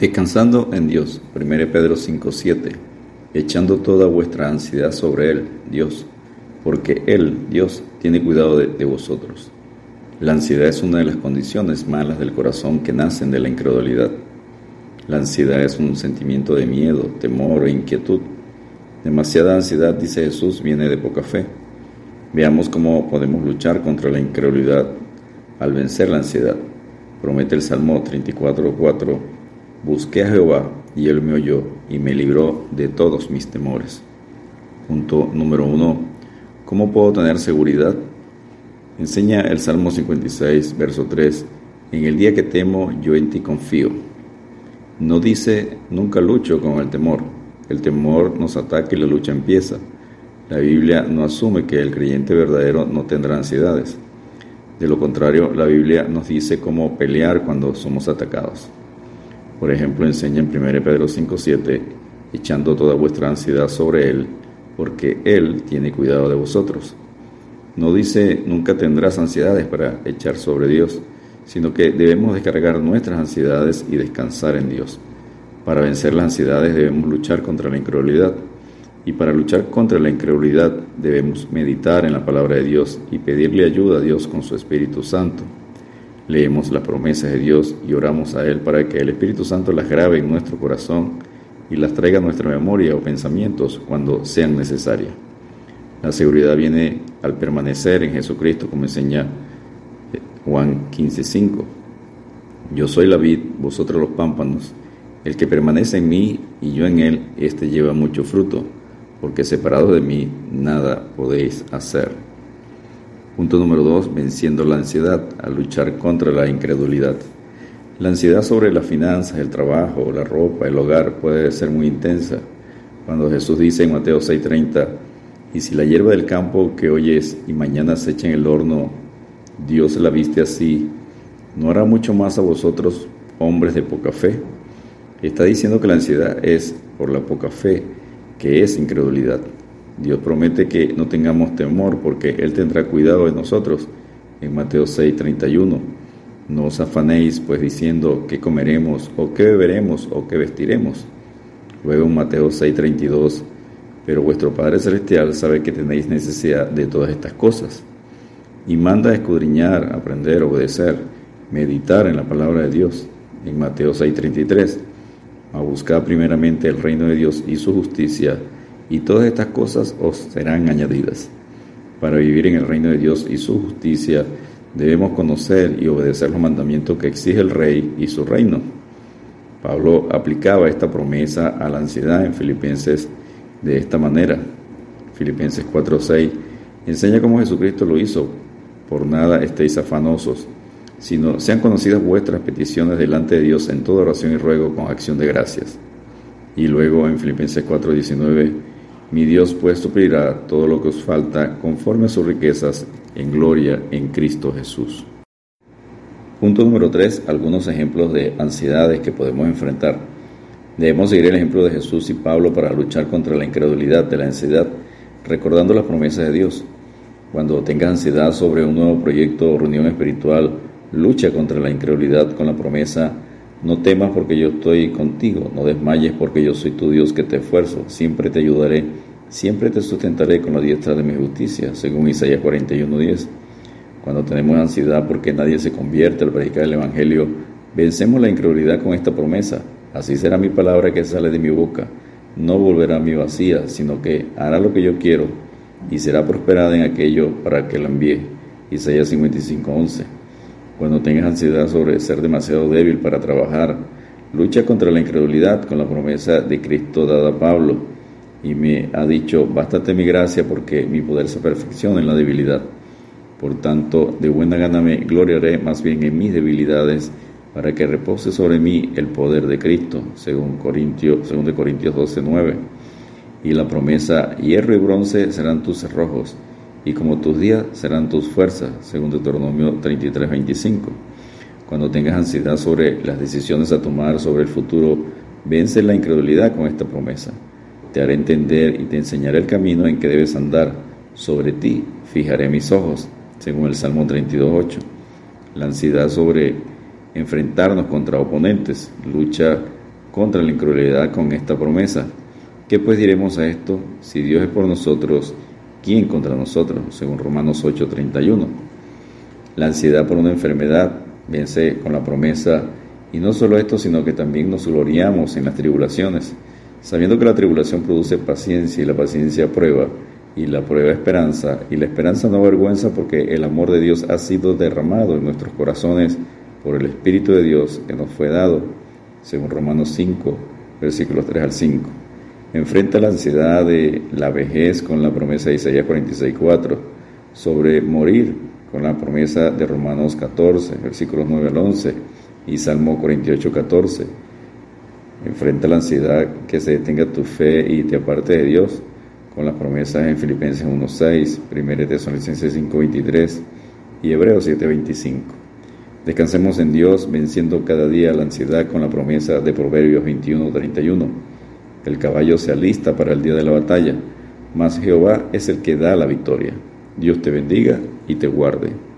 Descansando en Dios, 1 Pedro 5:7, echando toda vuestra ansiedad sobre Él, Dios, porque Él, Dios, tiene cuidado de, de, vosotros. La ansiedad es una de las condiciones malas del corazón que nacen de la incredulidad. La ansiedad es un sentimiento de miedo, temor o inquietud. Demasiada ansiedad, dice Jesús, viene de poca fe. Veamos cómo podemos luchar contra la incredulidad al vencer la ansiedad. Promete el Salmo 34:4 Busqué a Jehová y él me oyó y me libró de todos mis temores. Punto número uno. ¿Cómo puedo tener seguridad? Enseña el Salmo 56, verso 3. En el día que temo, yo en ti confío. No dice, nunca lucho con el temor. El temor nos ataca y la lucha empieza. La Biblia no asume que el creyente verdadero no tendrá ansiedades. De lo contrario, la Biblia nos dice cómo pelear cuando somos atacados. Por ejemplo, enseña en 1 Pedro 5:7, echando toda vuestra ansiedad sobre Él, porque Él tiene cuidado de vosotros. No dice nunca tendrás ansiedades para echar sobre Dios, sino que debemos descargar nuestras ansiedades y descansar en Dios. Para vencer las ansiedades debemos luchar contra la incredulidad. Y para luchar contra la incredulidad debemos meditar en la palabra de Dios y pedirle ayuda a Dios con su Espíritu Santo leemos las promesas de Dios y oramos a Él para que el Espíritu Santo las grabe en nuestro corazón y las traiga a nuestra memoria o pensamientos cuando sean necesarias. La seguridad viene al permanecer en Jesucristo, como enseña eh, Juan 15:5. Yo soy la vid, vosotros los pámpanos. El que permanece en mí y yo en él, éste lleva mucho fruto, porque separado de mí nada podéis hacer. Punto número dos, venciendo la ansiedad, a luchar contra la incredulidad. La ansiedad sobre las finanzas, el trabajo, la ropa, el hogar puede ser muy intensa. Cuando Jesús dice en Mateo 6:30, y si la hierba del campo que hoy es y mañana se echa en el horno, Dios la viste así, ¿no hará mucho más a vosotros, hombres de poca fe? Está diciendo que la ansiedad es por la poca fe, que es incredulidad. Dios promete que no tengamos temor porque Él tendrá cuidado de nosotros. En Mateo 6, 31. No os afanéis pues diciendo qué comeremos o qué beberemos o qué vestiremos. Luego en Mateo 6, 32. Pero vuestro Padre Celestial sabe que tenéis necesidad de todas estas cosas. Y manda escudriñar, aprender, obedecer, meditar en la palabra de Dios. En Mateo 6, 33. A buscar primeramente el reino de Dios y su justicia y todas estas cosas os serán añadidas. Para vivir en el reino de Dios y su justicia, debemos conocer y obedecer los mandamientos que exige el rey y su reino. Pablo aplicaba esta promesa a la ansiedad en Filipenses de esta manera. Filipenses 4:6 enseña cómo Jesucristo lo hizo. Por nada estéis afanosos, sino sean conocidas vuestras peticiones delante de Dios en toda oración y ruego con acción de gracias. Y luego en Filipenses 4:19 mi Dios pues suplirá todo lo que os falta conforme a sus riquezas en gloria en Cristo Jesús. Punto número 3. Algunos ejemplos de ansiedades que podemos enfrentar. Debemos seguir el ejemplo de Jesús y Pablo para luchar contra la incredulidad de la ansiedad, recordando las promesas de Dios. Cuando tengas ansiedad sobre un nuevo proyecto o reunión espiritual, lucha contra la incredulidad con la promesa no temas porque yo estoy contigo, no desmayes porque yo soy tu Dios que te esfuerzo, siempre te ayudaré, siempre te sustentaré con la diestra de mi justicia, según Isaías 41:10. Cuando tenemos ansiedad porque nadie se convierte al predicar el Evangelio, vencemos la incredulidad con esta promesa. Así será mi palabra que sale de mi boca. No volverá a mi vacía, sino que hará lo que yo quiero y será prosperada en aquello para que la envíe. Isaías 55:11. Cuando tengas ansiedad sobre ser demasiado débil para trabajar, lucha contra la incredulidad con la promesa de Cristo dada a Pablo. Y me ha dicho, bástate mi gracia porque mi poder se perfecciona en la debilidad. Por tanto, de buena gana me gloriaré más bien en mis debilidades para que repose sobre mí el poder de Cristo, según, Corintios, según de Corintios 12, 9. Y la promesa, hierro y bronce serán tus cerrojos y como tus días serán tus fuerzas, según Deuteronomio 33, 25. Cuando tengas ansiedad sobre las decisiones a tomar sobre el futuro, vence la incredulidad con esta promesa. Te haré entender y te enseñaré el camino en que debes andar. Sobre ti fijaré mis ojos, según el Salmo 32, 8. La ansiedad sobre enfrentarnos contra oponentes, lucha contra la incredulidad con esta promesa. ¿Qué pues diremos a esto? Si Dios es por nosotros, ¿quién contra nosotros? Según Romanos 8:31. La ansiedad por una enfermedad vence con la promesa, y no solo esto, sino que también nos gloriamos en las tribulaciones, sabiendo que la tribulación produce paciencia y la paciencia prueba, y la prueba esperanza, y la esperanza no avergüenza porque el amor de Dios ha sido derramado en nuestros corazones por el Espíritu de Dios que nos fue dado, según Romanos 5, versículos 3 al 5. Enfrenta la ansiedad de la vejez con la promesa de Isaías 46.4, sobre morir con la promesa de Romanos 14, versículos 9 al 11 y Salmo 48.14. Enfrenta la ansiedad que se detenga tu fe y te aparte de Dios con las promesas en Filipenses 1.6, 1 Tesalonicenses 5.23 y Hebreos 7.25. Descansemos en Dios venciendo cada día la ansiedad con la promesa de Proverbios 21.31 el caballo se alista para el día de la batalla, mas Jehová es el que da la victoria. Dios te bendiga y te guarde.